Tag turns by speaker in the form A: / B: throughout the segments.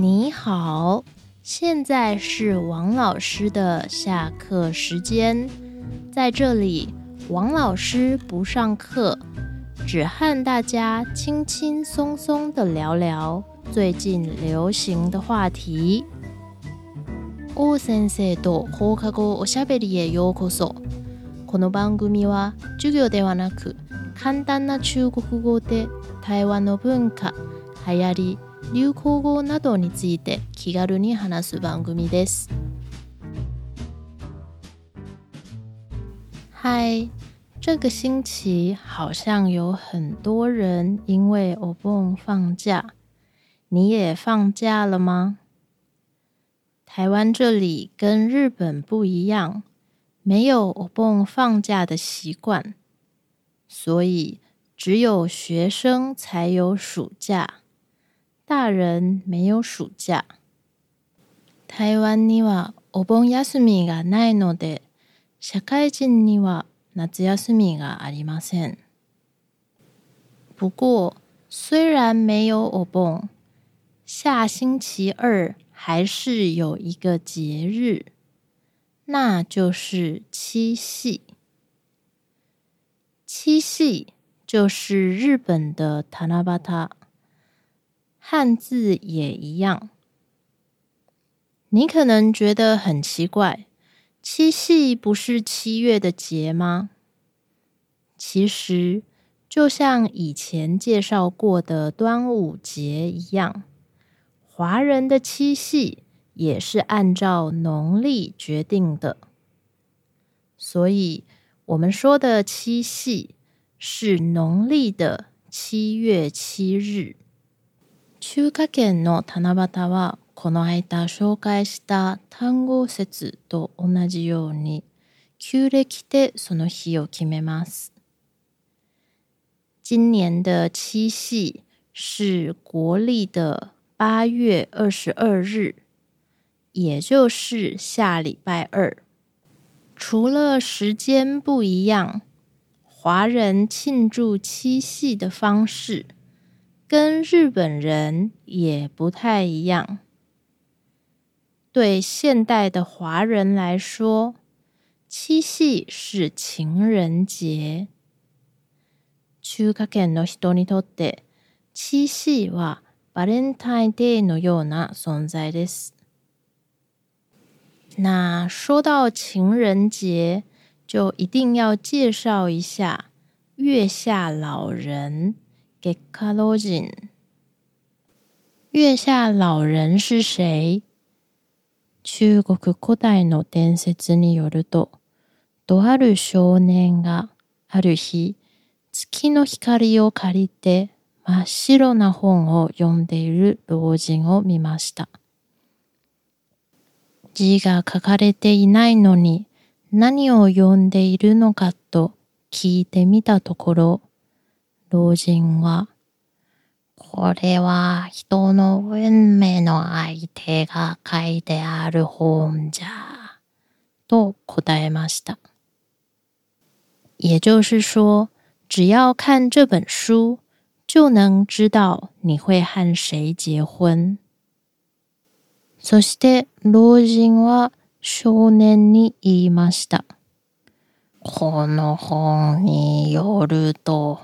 A: 你好，现在是王老师的下课时间，在这里，王老师不上课，只和大家轻轻松松的聊聊最近流行的话题。先生とおしゃべりへようこそ。この番組は授業ではなく、簡単な中国語で台湾の文化流行。流行語等について気軽に話す番組です。Hi，这个星期好像有很多人因为お盆放假，你也放假了吗？台湾这里跟日本不一样，没有お盆放假的习惯，所以只有学生才有暑假。大人没有暑假。台湾にはお盆休みがないので、社会人には夏休みがありません。不过，虽然没有お盆，下星期二还是有一个节日，那就是七夕。七夕就是日本的タナバタ。汉字也一样，你可能觉得很奇怪，七夕不是七月的节吗？其实，就像以前介绍过的端午节一样，华人的七夕也是按照农历决定的，所以我们说的七夕是农历的七月七日。中華圏の七夕はこの間紹介した単語説と同じように旧暦でその日を決めます。今年的七夕是国历的八月二十二日，也就是下礼拜二。除了时间不一样，华人庆祝七夕的方式。跟日本人也不太一样。对现代的华人来说，七夕是情人节。七夕はバレンタインデーのような存在です。那说到情人节，就一定要介绍一下月下老人。月下老人。月下老人是谁？中国古代の伝説によると、とある少年がある日、月の光を借りて真っ白な本を読んでいる老人を見ました。字が書かれていないのに何を読んでいるのかと聞いてみたところ、老人は、これは人の運命の相手が書いてある本じゃ、と答えました。也就是说，只要看这本书，就能知道你会和谁结婚。そして老人は少年に言いました。この本によると、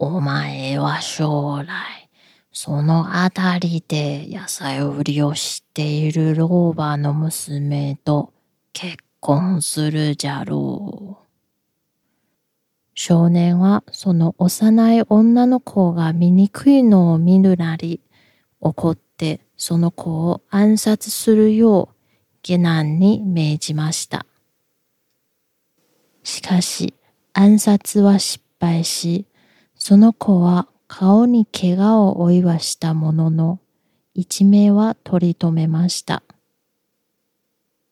A: お前は将来、そのあたりで野菜売りをしている老婆の娘と結婚するじゃろう。少年はその幼い女の子が醜いのを見るなり、怒ってその子を暗殺するよう下男に命じました。しかし暗殺は失敗し、その子は顔に怪我を負いはしたものの、一命は取り留めました。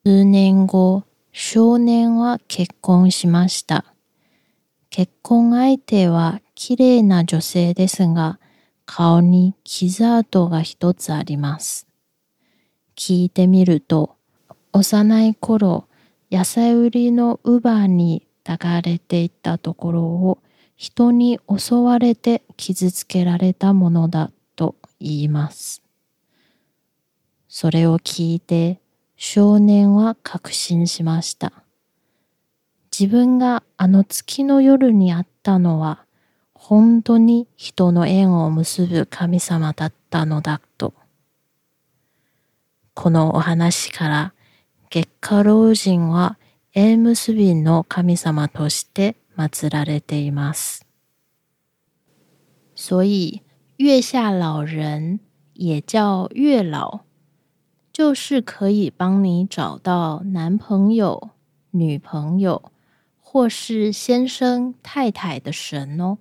A: 数年後、少年は結婚しました。結婚相手は綺麗な女性ですが、顔に傷跡が一つあります。聞いてみると、幼い頃、野菜売りのウバーに抱かれていたところを人に襲われて傷つけられたものだと言います。それを聞いて少年は確信しました。自分があの月の夜にあったのは本当に人の縁を結ぶ神様だったのだと。このお話から月下老人は縁結びの神様として马られています。所以月下老人也叫月老，就是可以帮你找到男朋友、女朋友，或是先生、太太的神哦。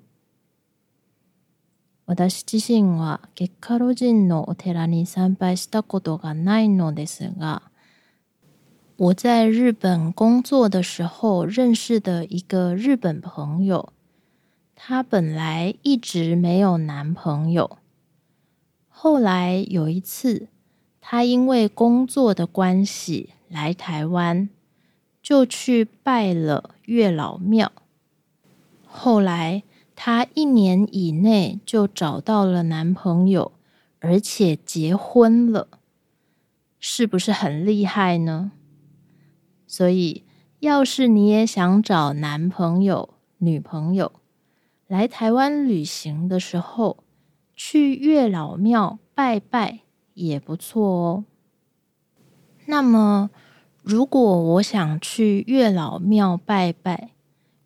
A: 私自身は月伽老人のお寺に参拝したことがないのですが。我在日本工作的时候认识的一个日本朋友，她本来一直没有男朋友。后来有一次，她因为工作的关系来台湾，就去拜了月老庙。后来她一年以内就找到了男朋友，而且结婚了，是不是很厉害呢？所以，要是你也想找男朋友、女朋友，来台湾旅行的时候，去月老庙拜拜也不错哦。那么，如果我想去月老庙拜拜，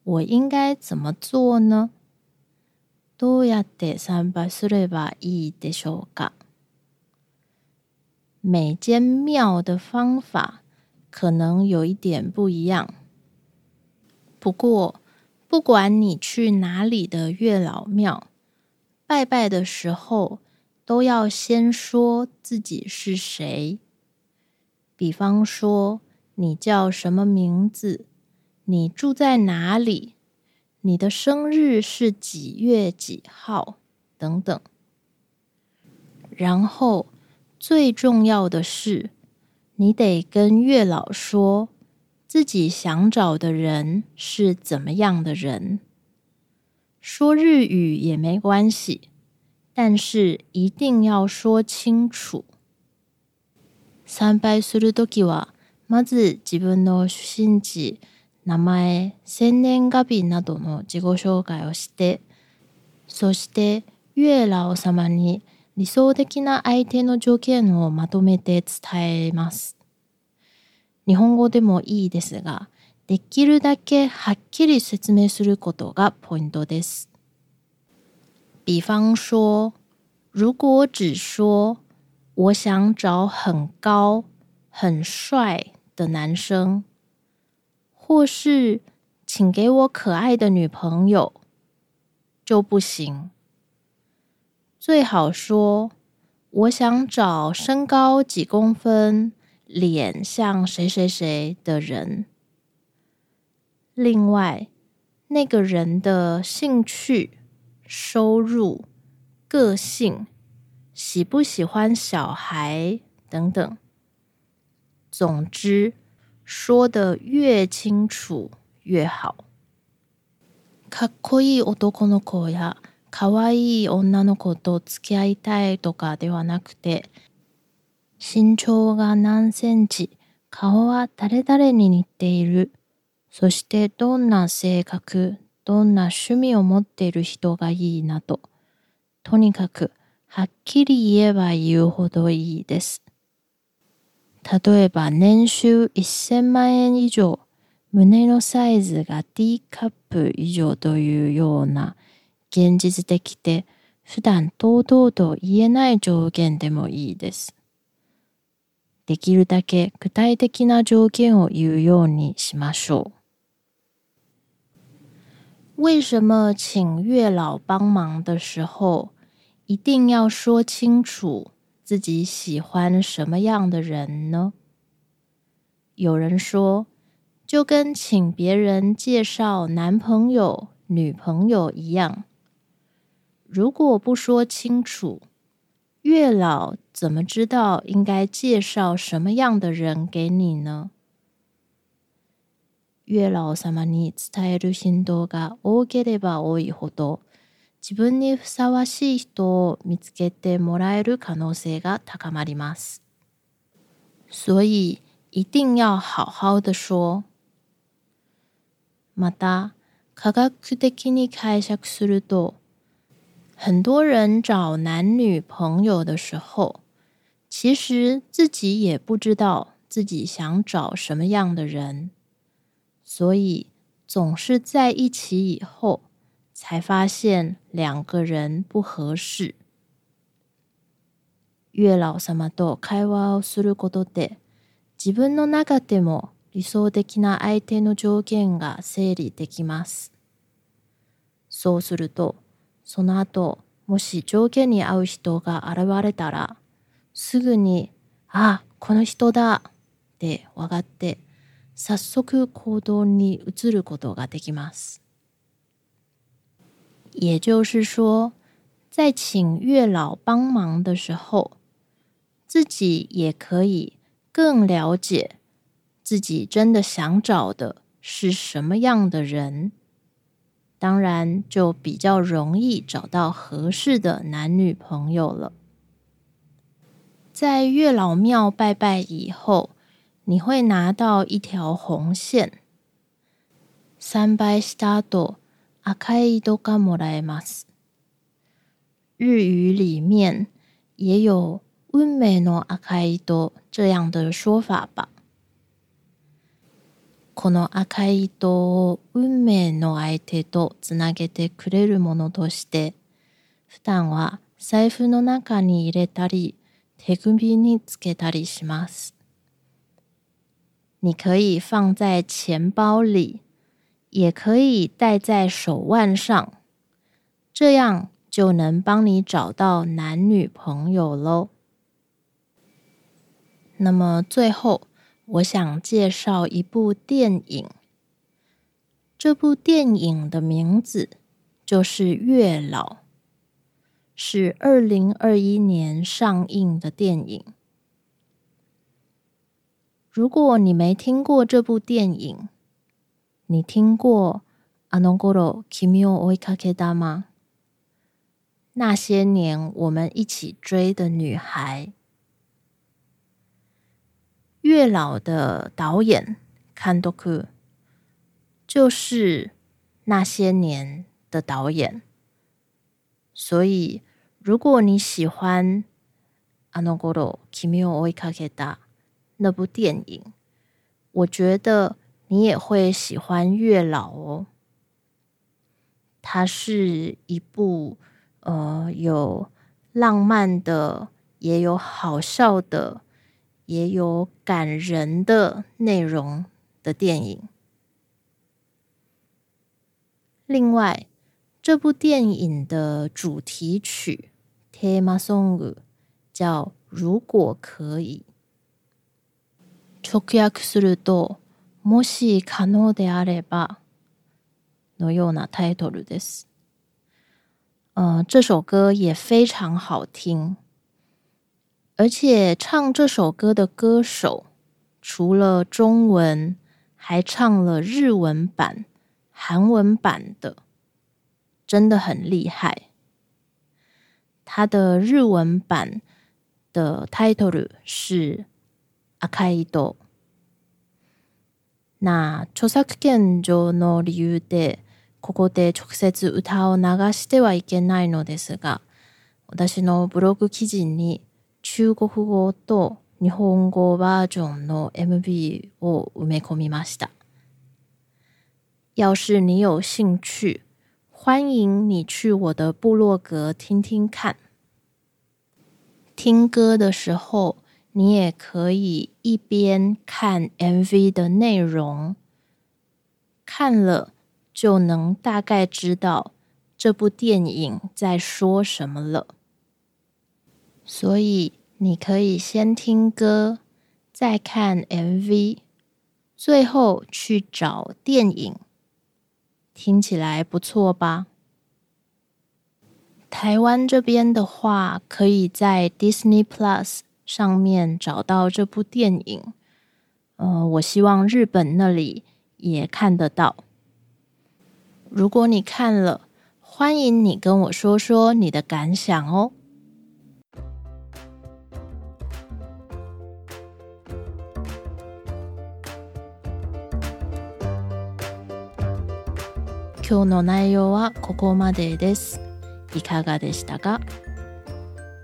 A: 我应该怎么做呢？多呀得三百四百一得首港，每间庙的方法。可能有一点不一样，不过不管你去哪里的月老庙拜拜的时候，都要先说自己是谁，比方说你叫什么名字，你住在哪里，你的生日是几月几号等等。然后最重要的是。你得跟月老说，自己想找的人是怎么样的人。说日语也没关系，但是一定要说清楚。まず自分の出身地、名前、生年月日などの自己紹介をして、そして月老様に。理想的な相手の条件をまとめて伝えます。日本語でもいいですが、できるだけはっきり説明することがポイントです。比方说、如果只说我想找很高、很帅的男生，或是请给我可爱的女朋友，就不行。最好说，我想找身高几公分、脸像谁谁谁的人。另外，那个人的兴趣、收入、个性、喜不喜欢小孩等等，总之说的越清楚越好。かっこいい男の子や。可愛い女の子と付き合いたいとかではなくて身長が何センチ顔は誰々に似ているそしてどんな性格どんな趣味を持っている人がいいなととにかくはっきり言えば言うほどいいです例えば年収1000万円以上胸のサイズが D カップ以上というような現実的で普段堂々と言えない条件でもいいです。できるだけ具体的な条件を言うようにしましょう。为什么请月老帮忙的时候，一定要说清楚自己喜欢什么样的人呢？有人说，就跟请别人介绍男朋友、女朋友一样。如果不说清楚，月老怎么知道应该介绍什么样的人给你呢？月老様に伝える振動が多ければ多いほど、自分にふさわしい人を見つけてもらえる可能性が高まります。所以一定要好好的说。また、科学的に解釈すると、很多人找男女朋友的时候，其实自己也不知道自己想找什么样的人，所以总是在一起以后才发现两个人不合适。月老らと会話をすることで、自分の中でも理想的な相手の条件が整理できます。そうすると。その後、もし条件に合う人が現れたら、すぐに、あ、この人だって分かって、早速行動に移ることができます。也就是说，在请月老帮忙的时候，自己也可以更了解自己真的想找的是什么样的人。当然，就比较容易找到合适的男女朋友了。在月老庙拜拜以后，你会拿到一条红线。三拜スタドアカイドガモライマス，日语里面也有温美罗阿开多这样的说法吧。この赤い糸を運命の相手とつなげてくれるものとして普段は財布の中に入れたり手首につけたりします。你可以放在钱包里，也可以戴在手腕上，这样就能帮你找到男女朋友喽。那么最后。我想介绍一部电影，这部电影的名字就是《月老》，是二零二一年上映的电影。如果你没听过这部电影，你听过《a n g o l o Kimio o i k a k a 吗？那些年我们一起追的女孩。月老的导演看多 n 就是那些年的导演，所以如果你喜欢 Anogoro i k a k a 那部电影，我觉得你也会喜欢月老哦。它是一部呃，有浪漫的，也有好笑的。也有感人的内容的电影。另外，这部电影的主题曲《Tema s o n g 叫《如果可以》，直訳すると「もし可能であれば」のようなタイトルです。呃，这首歌也非常好听。而且唱这首歌的歌手，除了中文，还唱了日文版、韩文版的，真的很厉害。他的日文版的 title 是《あかいと》。那著作権上の理由でここで直接歌を流してはいけないのですが、私のブログ記事に。中国語と日本語バージョンの MV を埋め込みました。要是你有兴趣，欢迎你去我的部落格听听看。听歌的时候，你也可以一边看 MV 的内容，看了就能大概知道这部电影在说什么了。所以。你可以先听歌，再看 MV，最后去找电影。听起来不错吧？台湾这边的话，可以在 Disney Plus 上面找到这部电影。呃，我希望日本那里也看得到。如果你看了，欢迎你跟我说说你的感想哦。今日の内容はここまでです。いかがでしたか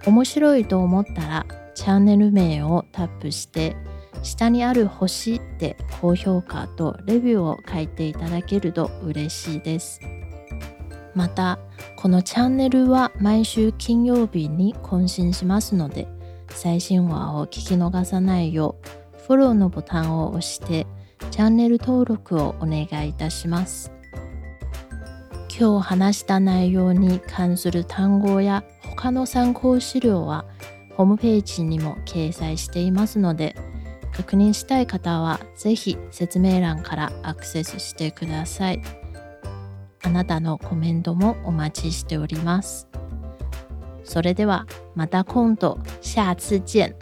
A: 面白いと思ったらチャンネル名をタップして下にある星で高評価とレビューを書いていただけると嬉しいです。またこのチャンネルは毎週金曜日に更新しますので最新話を聞き逃さないようフォローのボタンを押してチャンネル登録をお願いいたします。今日話した内容に関する単語や他の参考資料はホームページにも掲載していますので確認したい方は是非説明欄からアクセスしてくださいあなたのコメントもお待ちしておりますそれではまた今度下次見